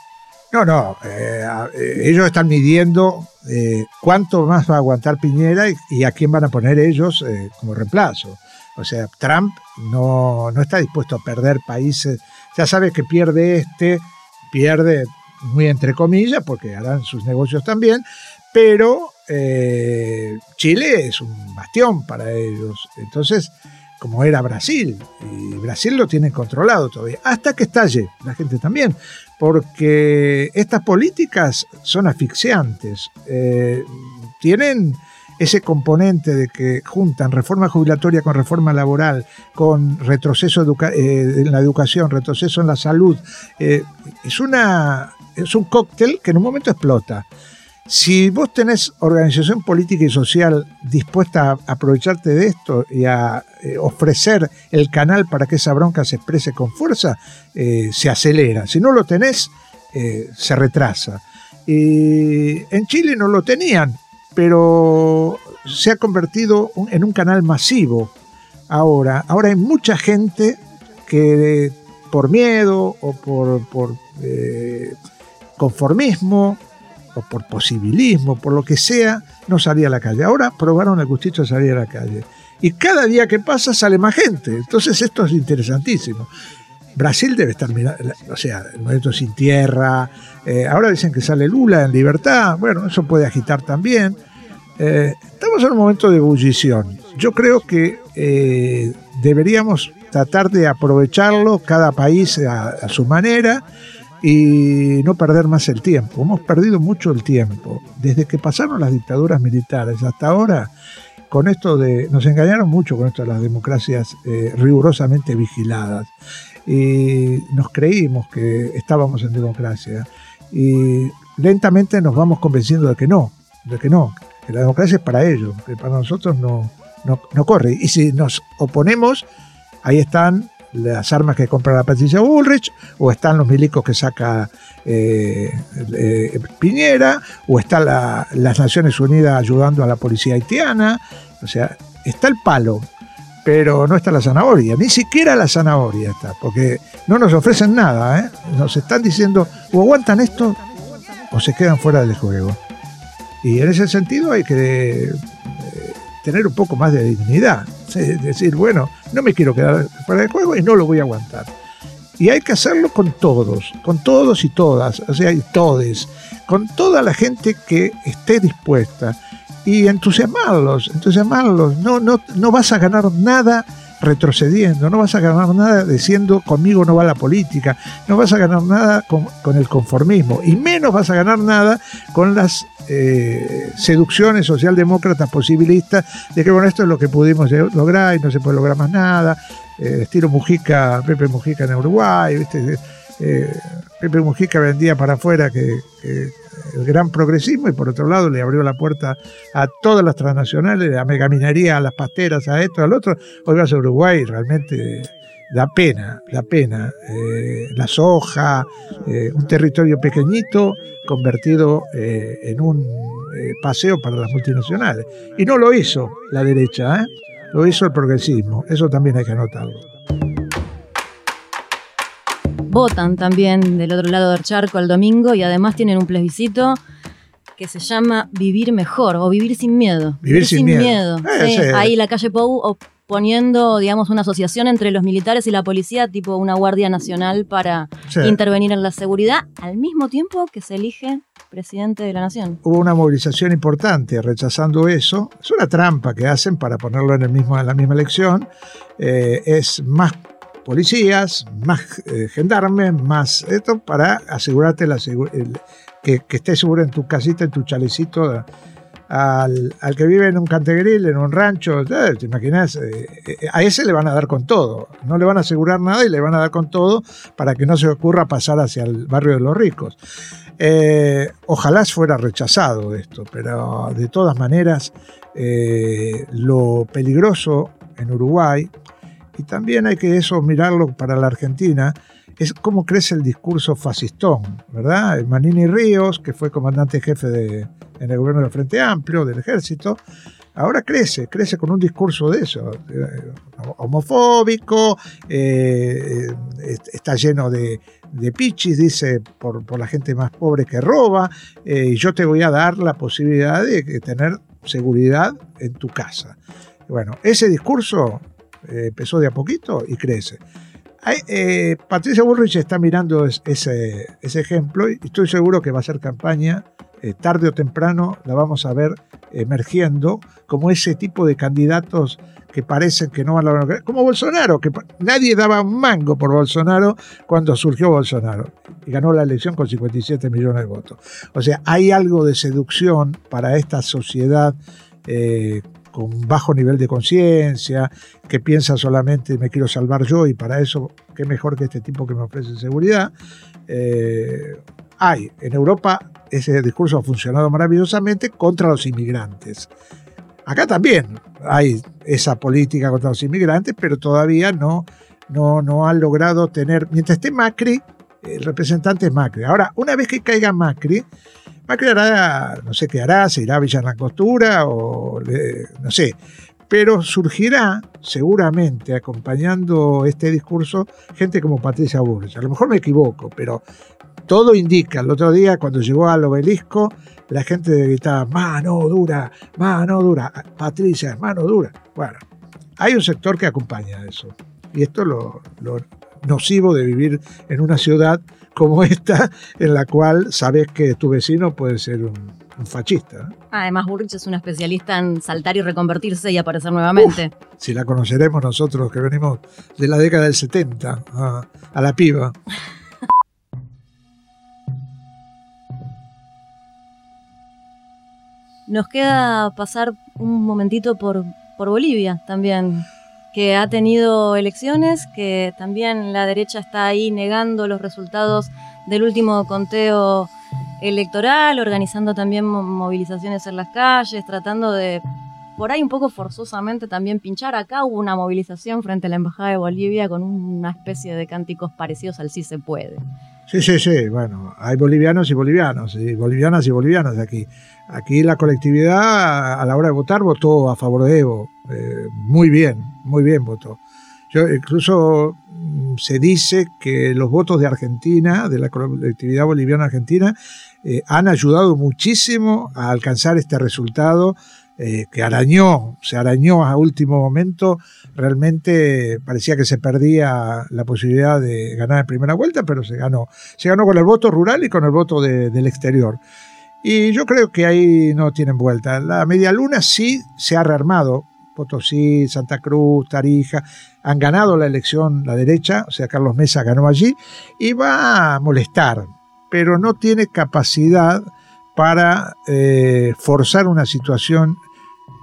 No, no, eh, eh, ellos están midiendo eh, cuánto más va a aguantar Piñera y, a quién van a poner ellos como reemplazo. O sea, Trump no, no está dispuesto a perder países. Ya sabe que pierde este, pierde muy entre comillas, porque harán sus negocios también, pero Chile es un bastión para ellos. Entonces, como era Brasil, y Brasil lo tiene controlado todavía, hasta que estalle, la gente también, porque estas políticas son asfixiantes, eh, tienen ese componente de que juntan reforma jubilatoria con reforma laboral, con retroceso eh, en la educación, retroceso en la salud, eh, es, una, es un cóctel que en un momento explota. Si vos tenés organización política y social dispuesta a aprovecharte de esto y a eh, ofrecer el canal para que esa bronca se exprese con fuerza, eh, se acelera. Si no lo tenés, eh, se retrasa. En Chile no lo tenían, pero se ha convertido en un canal masivo. Ahora, ahora hay mucha gente que por miedo o por conformismo por posibilismo, por lo que sea, no salía a la calle. Ahora probaron el gustito de salir a la calle. Y cada día que pasa sale más gente. Entonces esto es interesantísimo. Brasil debe estar mirando, o sea, el movimiento sin tierra. Eh, ahora dicen que sale Lula en libertad. Bueno, eso puede agitar también. Eh, estamos en un momento de ebullición. Yo creo que eh, deberíamos tratar de aprovecharlo cada país a su manera y no perder más el tiempo. Hemos perdido mucho el tiempo. Desde que pasaron las dictaduras militares hasta ahora, con esto de. Nos engañaron mucho con esto de las democracias eh, rigurosamente vigiladas. Y nos creímos que estábamos en democracia. Y lentamente nos vamos convenciendo de que no, de que no, que la democracia es para ellos, que para nosotros no, no, no corre. Y si nos oponemos, ahí están las armas que compra la Patricia Bullrich, o están los milicos que saca eh, eh, Piñera, o están las Naciones Unidas ayudando a la policía haitiana. O sea, está el palo, pero no está la zanahoria, ni siquiera la zanahoria está, porque no nos ofrecen nada, ¿eh? nos están diciendo o aguantan esto o se quedan fuera del juego. Y en ese sentido hay que tener un poco más de dignidad. (laughs) Es decir, bueno, no me quiero quedar fuera de juego y no lo voy a aguantar. Y hay que hacerlo con todos, con todos y todas, o sea, y todes, con toda la gente que esté dispuesta y entusiasmarlos, entusiasmarlos. No, no, no vas a ganar nada retrocediendo, no vas a ganar nada diciendo conmigo no va la política, no vas a ganar nada con, el conformismo y menos vas a ganar nada con las eh, seducciones socialdemócratas posibilistas de que bueno, esto es lo que pudimos lograr y no se puede lograr más nada, eh, estilo Mujica, Pepe Mujica en Uruguay. Eh, Pepe Mujica vendía para afuera que el gran progresismo y por otro lado le abrió la puerta a todas las transnacionales, a megaminería, a las pasteras, a esto, al otro. Hoy vas a Uruguay realmente da pena, da pena. Eh, la soja, eh, un territorio pequeñito convertido eh, en un paseo para las multinacionales. Y no lo hizo la derecha, lo hizo el progresismo. Eso también hay que anotarlo votan también del otro lado del charco el domingo y además tienen un plebiscito que se llama Vivir Mejor o Vivir Sin Miedo. Vivir, sin, miedo. Eh, Ahí la calle Pou poniendo, digamos, una asociación entre los militares y la policía, tipo una Guardia Nacional para intervenir en la seguridad, al mismo tiempo que se elige presidente de la nación. Hubo una movilización importante rechazando eso. Es una trampa que hacen para ponerlo en, el mismo, en la misma elección. Eh, es más policías, más eh, gendarmes, más esto, para asegurarte que, que estés seguro en tu casita, en tu chalecito. Al, que vive en un cantegril, en un rancho, ¿te imaginas? Eh, eh, a ese le van a dar con todo. No le van a asegurar nada y le van a dar con todo para que no se ocurra pasar hacia el barrio de los ricos. ojalá fuera rechazado esto, pero de todas maneras, lo peligroso en Uruguay y también hay que eso mirarlo para la Argentina, es cómo crece el discurso fascistón, ¿verdad? Manini Ríos, que fue comandante jefe de, en el gobierno del Frente Amplio, del ejército, ahora crece, crece con un discurso de eso, eh, homofóbico, eh, está lleno de, de pichis, dice, por, por, la gente más pobre que roba, y yo te voy a dar la posibilidad de tener seguridad en tu casa. Bueno, ese discurso empezó de a poquito y crece. Eh, Patricia Bullrich está mirando ese, ese, ejemplo y estoy seguro que va a ser campaña. Eh, tarde o temprano la vamos a ver emergiendo como ese tipo de candidatos que parecen que no van a. Como Bolsonaro, que nadie daba un mango por Bolsonaro cuando surgió Bolsonaro y ganó la elección con 57 millones de votos. O sea, hay algo de seducción para esta sociedad eh, con bajo nivel de conciencia, que piensa solamente me quiero salvar yo y para eso qué mejor que este tipo que me ofrece seguridad. Eh, hay en Europa ese discurso ha funcionado maravillosamente contra los inmigrantes. Acá también hay esa política contra los inmigrantes, pero todavía no, no, no han logrado tener, mientras esté Macri, el representante es Macri. Ahora, una vez que caiga Macri, Macri no sé qué hará, se irá a Villa en la Costura o no sé. Pero surgirá seguramente acompañando este discurso gente como Patricia Bullrich. A lo mejor me equivoco, pero todo indica. El otro día cuando llegó al obelisco, la gente gritaba, mano dura, mano dura. Patricia, mano dura. Bueno, hay un sector que acompaña eso. Y esto es lo, lo nocivo de vivir en una ciudad como esta, en la cual sabes que tu vecino puede ser un, fascista. Además, Burrich es una especialista en saltar y reconvertirse y aparecer nuevamente. si la conoceremos nosotros, que venimos de la década del 70, a, la piba. Nos queda pasar un momentito por, por Bolivia también que ha tenido elecciones, que también la derecha está ahí negando los resultados del último conteo electoral, organizando también movilizaciones en las calles, tratando de, por ahí un poco forzosamente también pinchar. Acá hubo una movilización frente a la Embajada de Bolivia con una especie de cánticos parecidos al sí se puede. Sí, sí, sí, bueno, hay bolivianos y bolivianos, y bolivianas y bolivianos aquí. Aquí la colectividad a la hora de votar votó a favor de Evo, eh, muy bien, muy bien votó. Yo, incluso mm, se dice que los votos de Argentina, de la colectividad boliviana argentina, eh, han ayudado muchísimo a alcanzar este resultado eh, que arañó, se arañó a último momento. Realmente parecía que se perdía la posibilidad de ganar en primera vuelta, pero se ganó. Se ganó con el voto rural y con el voto del exterior. Y yo creo que ahí no tienen vuelta. La media luna sí se ha rearmado Potosí, Santa Cruz, Tarija, han ganado la elección la derecha, o sea, Carlos Mesa ganó allí, y va a molestar, pero no tiene capacidad para eh, forzar una situación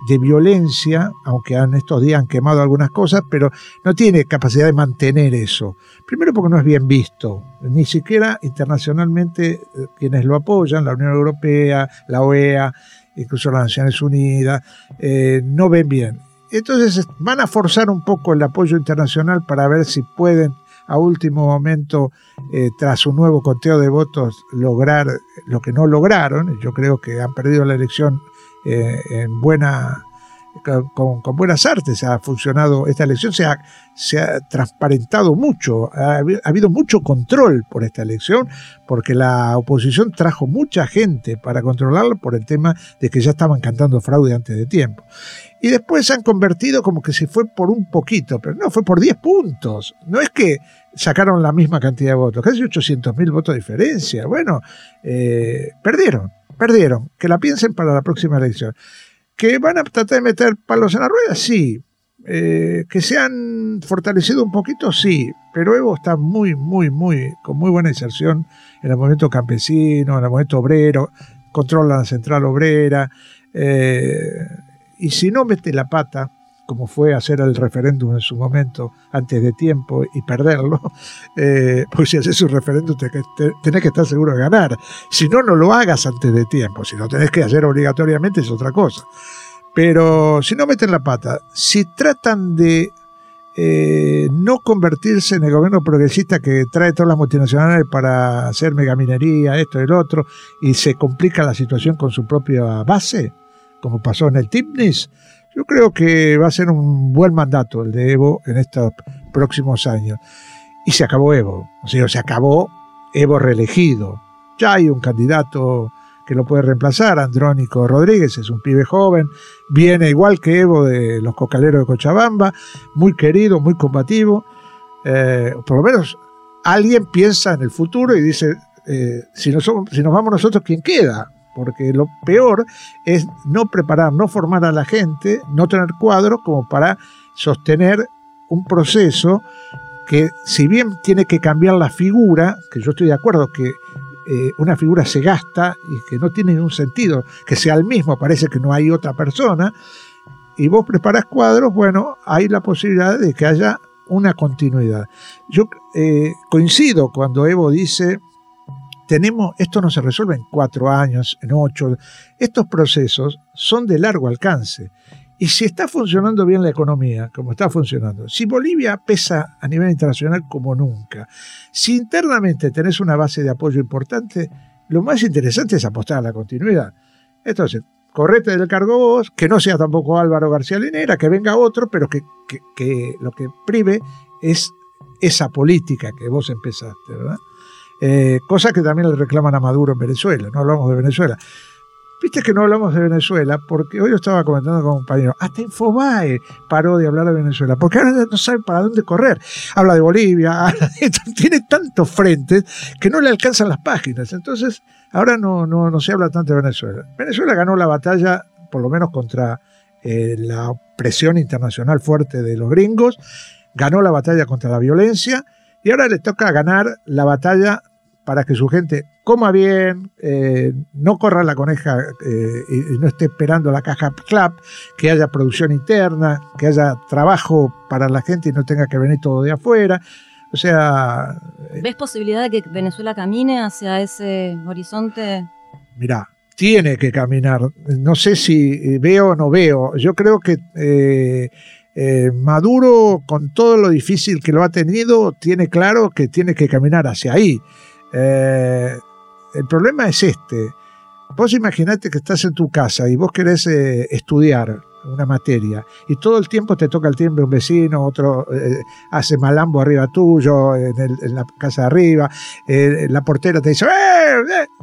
de violencia, aunque en estos días han quemado algunas cosas, pero no tiene capacidad de mantener eso. Primero porque no es bien visto, ni siquiera internacionalmente eh, quienes lo apoyan, la Unión Europea, la OEA, incluso las Naciones Unidas, eh, no ven bien. Entonces van a forzar un poco el apoyo internacional para ver si pueden a último momento, eh, tras un nuevo conteo de votos, lograr lo que no lograron. Yo creo que han perdido la elección eh, en buena con, buenas artes ha funcionado esta elección, se ha, transparentado mucho, ha, habido mucho control por esta elección, porque la oposición trajo mucha gente para controlarla por el tema de que ya estaban cantando fraude antes de tiempo. Y después se han convertido como que se fue por un poquito, pero no, fue por 10 puntos. No es que sacaron la misma cantidad de votos, casi 800 mil votos de diferencia. Bueno, eh, perdieron, perdieron. Que la piensen para la próxima elección. ¿Que van a tratar de meter palos en la rueda? Sí. Eh, ¿Que se han fortalecido un poquito? Sí. Pero Evo está muy, muy, muy, con muy buena inserción en el movimiento campesino, en el movimiento obrero, controla la central obrera. Eh, y si no mete la pata, como fue hacer el referéndum en su momento antes de tiempo y perderlo, (laughs) eh, pues si haces un referéndum tenés que estar seguro de ganar. Si no, no lo hagas antes de tiempo. Si lo tenés que hacer obligatoriamente es otra cosa. Pero si no meten la pata, si tratan de eh, no convertirse en el gobierno progresista que trae todas las multinacionales para hacer megaminería, esto y el otro, y se complica la situación con su propia base, como pasó en el Tipnis, yo creo que va a ser un buen mandato el de Evo en estos próximos años. Y se acabó Evo, o sea, se acabó Evo reelegido. Ya hay un candidato que lo puede reemplazar, Andrónico Rodríguez, es un pibe joven, viene igual que Evo de los Cocaleros de Cochabamba, muy querido, muy combativo. Eh, por lo menos alguien piensa en el futuro y dice, eh, si, nos, si nos vamos nosotros, ¿quién queda? Porque lo peor es no preparar, no formar a la gente, no tener cuadros como para sostener un proceso que si bien tiene que cambiar la figura, que yo estoy de acuerdo que eh, una figura se gasta y que no tiene ningún sentido que sea el mismo, parece que no hay otra persona, y vos preparas cuadros, bueno, hay la posibilidad de que haya una continuidad. Yo eh, coincido cuando Evo dice, tenemos, esto no se resuelve en cuatro años, en ocho, estos procesos son de largo alcance. Y si está funcionando bien la economía, como está funcionando, si Bolivia pesa a nivel internacional como nunca, si internamente tenés una base de apoyo importante, lo más interesante es apostar a la continuidad. Entonces, correte del cargo vos, que no sea tampoco Álvaro García Linera, que venga otro, pero que, lo que prive es esa política que vos empezaste, ¿verdad? Eh, cosa que también le reclaman a Maduro en Venezuela, no hablamos de Venezuela. Viste que no hablamos de Venezuela, porque hoy yo estaba comentando con un compañero, hasta Infobae paró de hablar de Venezuela, porque ahora no sabe para dónde correr. Habla de Bolivia, (laughs) tiene tantos frentes que no le alcanzan las páginas. Entonces, ahora no, no, no se habla tanto de Venezuela. Venezuela ganó la batalla, por lo menos contra eh, la presión internacional fuerte de los gringos, ganó la batalla contra la violencia y ahora le toca ganar la batalla para que su gente coma bien, eh, no corra la coneja eh, y, no esté esperando la caja clap, que haya producción interna, que haya trabajo para la gente y no tenga que venir todo de afuera. O sea... Eh, ¿Ves posibilidad de que Venezuela camine hacia ese horizonte? Mira, tiene que caminar. No sé si veo o no veo. Yo creo que Maduro, con todo lo difícil que lo ha tenido, tiene claro que tiene que caminar hacia ahí. Eh, el problema es este. Vos imaginate que estás en tu casa y vos querés eh, estudiar una materia y todo el tiempo te toca el timbre un vecino, otro eh, hace malambo arriba tuyo, en, la casa de arriba, la portera te dice,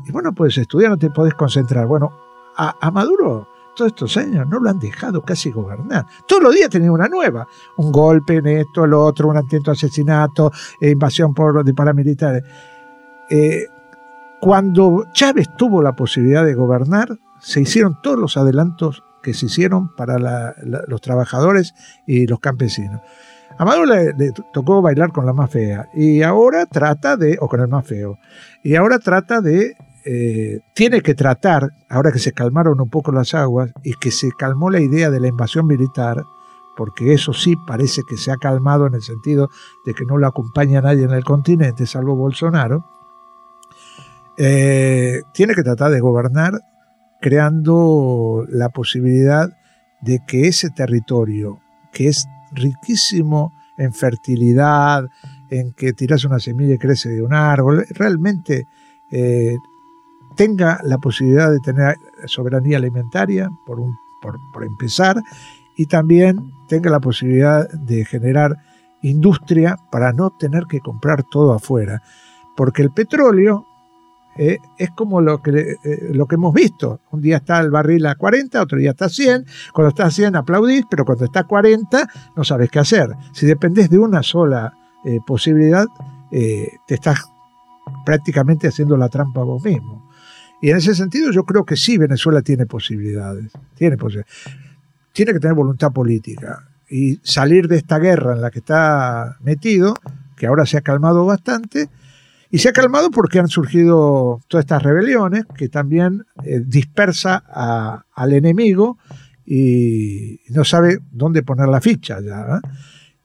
y vos no puedes estudiar, no te podés concentrar. Bueno, a, Maduro estos años no lo han dejado casi gobernar. Todos los días tenía una nueva. Un golpe en esto, el otro, un intento de asesinato, invasión por, de paramilitares. Eh, cuando Chávez tuvo la posibilidad de gobernar, se hicieron todos los adelantos que se hicieron para los trabajadores y los campesinos. A Maduro le, tocó bailar con la más fea y ahora trata de, o con el más feo, y ahora trata de, eh, tiene que tratar, ahora que se calmaron un poco las aguas y que se calmó la idea de la invasión militar, porque eso sí parece que se ha calmado en el sentido de que no lo acompaña nadie en el continente, salvo Bolsonaro, eh, tiene que tratar de gobernar creando la posibilidad de que ese territorio, que es riquísimo en fertilidad, en que tiras una semilla y crece de un árbol, realmente eh, tenga la posibilidad de tener soberanía alimentaria, por, por empezar, y también tenga la posibilidad de generar industria para no tener que comprar todo afuera. Porque el petróleo eh, es como lo que, eh, lo que hemos visto. Un día está el barril a 40, otro día está a 100. Cuando está a 100 aplaudís, pero cuando está a 40 no sabes qué hacer. Si dependés de una sola eh, posibilidad, te estás prácticamente haciendo la trampa vos mismo. Y en ese sentido yo creo que sí, Venezuela tiene posibilidades. Tiene, tiene que tener voluntad política y salir de esta guerra en la que está metido, que ahora se ha calmado bastante, y se ha calmado porque han surgido todas estas rebeliones que también eh, dispersa al enemigo y no sabe dónde poner la ficha ya. ¿eh?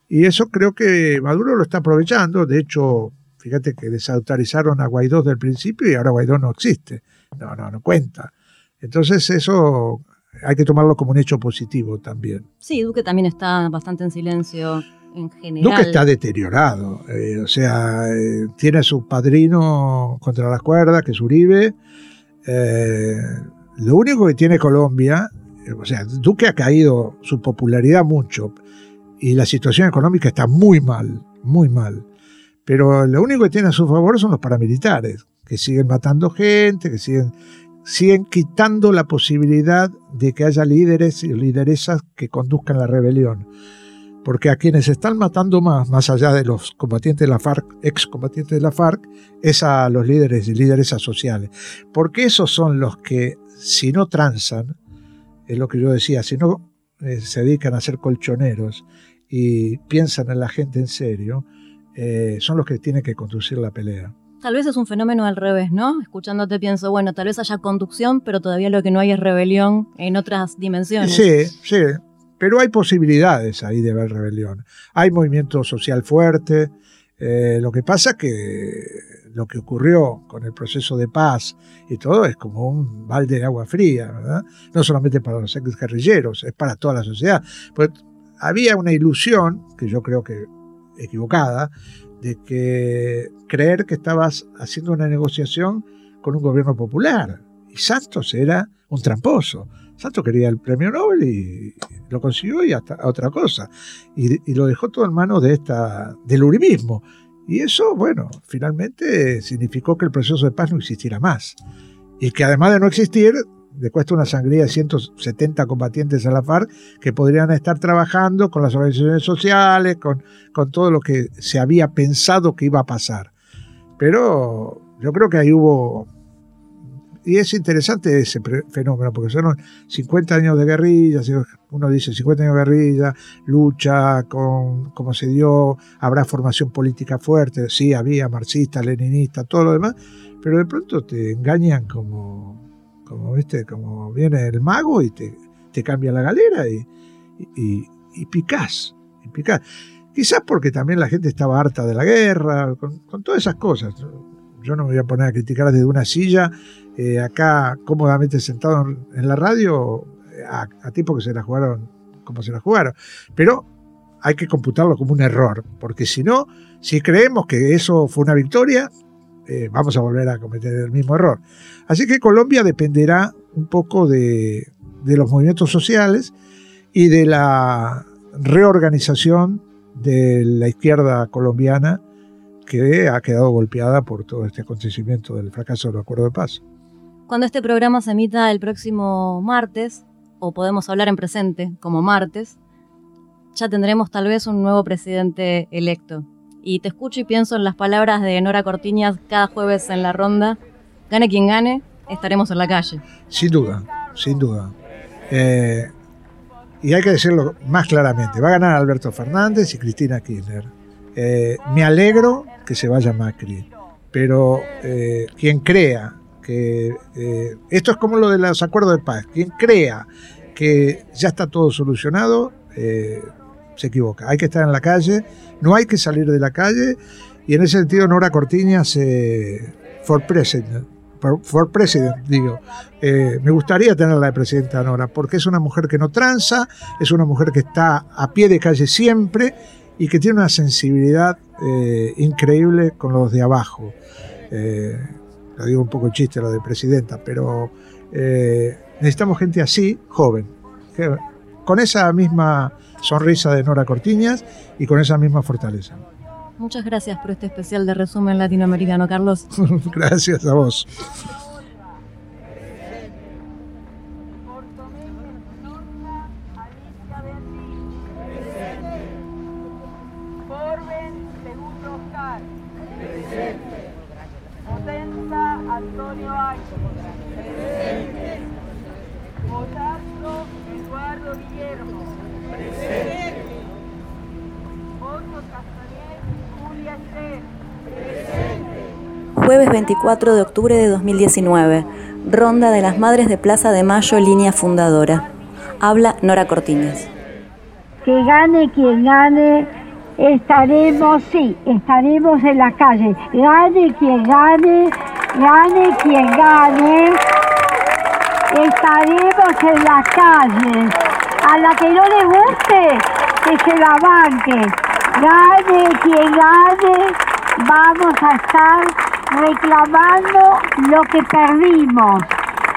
Y eso creo que Maduro lo está aprovechando. De hecho, fíjate que desautorizaron a Guaidó del principio y ahora Guaidó no existe. No, no, no cuenta. Entonces eso hay que tomarlo como un hecho positivo también. Sí, Duque también está bastante en silencio en general. Duque está deteriorado, eh, o sea, eh, tiene a su padrino contra las cuerdas, que es Uribe. Eh, lo único que tiene Colombia o sea, Duque ha caído su popularidad mucho y la situación económica está muy mal, muy mal. Pero lo único que tiene a su favor son los paramilitares, que siguen matando gente, que siguen, siguen quitando la posibilidad de que haya líderes y lideresas que conduzcan la rebelión. Porque a quienes están matando más, más allá de los combatientes de la FARC, excombatientes de la FARC, es a los líderes y lideresas sociales. Porque esos son los que, si no transan, es lo que yo decía, si no eh, se dedican a ser colchoneros y piensan en la gente en serio, eh, son los que tienen que conducir la pelea. Tal vez es un fenómeno al revés, ¿no? Escuchándote pienso, bueno, tal vez haya conducción, pero todavía lo que no hay es rebelión en otras dimensiones. Sí, sí, pero hay posibilidades ahí de ver rebelión. Hay movimiento social fuerte. Eh, lo que pasa que lo que ocurrió con el proceso de paz y todo es como un balde de agua fría, ¿verdad? No solamente para los ex guerrilleros, es para toda la sociedad. Pues había una ilusión, que yo creo que equivocada, de que creer que estabas haciendo una negociación con un gobierno popular. Y Santos era un tramposo. Santos quería el premio Nobel y lo consiguió y hasta otra cosa. Y, lo dejó todo en manos de esta, del uribismo. Y eso, bueno, finalmente significó que el proceso de paz no existiera más. Y que además de no existir, le cuesta una sangría de 170 combatientes a la FARC que podrían estar trabajando con las organizaciones sociales, con, con todo lo que se había pensado que iba a pasar. Pero yo creo que ahí hubo... Y es interesante ese fenómeno, porque son 50 años de guerrilla, uno dice 50 años de guerrilla, lucha con cómo se dio, habrá formación política fuerte, sí, había marxista, leninista, todo lo demás, pero de pronto te engañan como como viste, como viene el mago y te, te cambia la galera y, y, y, picás, y Quizás porque también la gente estaba harta de la guerra, con, todas esas cosas. Yo no me voy a poner a criticar desde una silla, eh, acá cómodamente sentado en la radio, a, a tipos que se la jugaron como se la jugaron. Pero hay que computarlo como un error, porque si no, si creemos que eso fue una victoria, eh, vamos a volver a cometer el mismo error. Así que Colombia dependerá un poco de, los movimientos sociales y de la reorganización de la izquierda colombiana que ha quedado golpeada por todo este acontecimiento del fracaso del acuerdo de paz. Cuando este programa se emita el próximo martes, o podemos hablar en presente como martes, ya tendremos tal vez un nuevo presidente electo y te escucho y pienso en las palabras de Nora Cortiñas cada jueves en la ronda. Gane quien gane, estaremos en la calle. Sin duda, sin duda. Eh, y hay que decirlo más claramente, va a ganar Alberto Fernández y Cristina Kirchner. Eh, me alegro que se vaya Macri, pero eh, quien crea que esto es como lo de los acuerdos de paz, quien crea que ya está todo solucionado, se equivoca. Hay que estar en la calle, no hay que salir de la calle, y en ese sentido Nora Cortiña se for president, for president, digo. Eh, me gustaría tenerla de presidenta Nora, porque es una mujer que no tranza, es una mujer que está a pie de calle siempre y que tiene una sensibilidad eh, increíble con los de abajo. Eh, lo digo un poco chiste lo de presidenta, pero necesitamos gente así, joven, con esa misma sonrisa de Nora Cortiñas y con esa misma fortaleza. Muchas gracias por este especial de resumen latinoamericano, Carlos. (laughs) gracias a vos. Jueves 24 de octubre de 2019. Ronda de las Madres de Plaza de Mayo, línea fundadora. Habla Nora Cortines. Que gane quien gane, estaremos, sí, estaremos en la calle. Gane quien gane, gane quien gane, estaremos en la calle. A la que no le guste, que se la banque. Gane quien gane, vamos a estar reclamando lo que perdimos.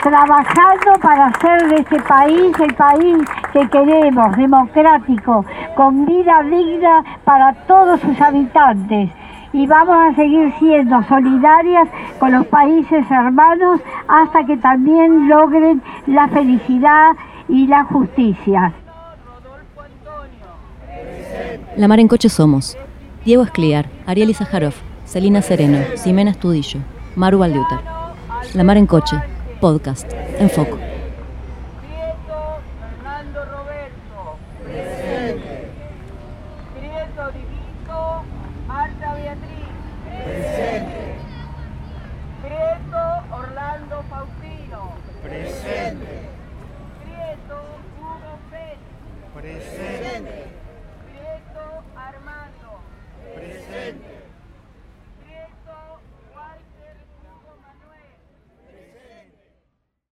trabajando para hacer de este país el país que queremos, democrático, con vida digna para todos sus habitantes. Y vamos a seguir siendo solidarias con los países hermanos hasta que también logren la felicidad y la justicia. La Mar en Coche somos Diego Escliar, Ariel Izajarov, Celina Sereno, Ximena Estudillo, Maru Valdiuter. La Mar en Coche, podcast, en foco.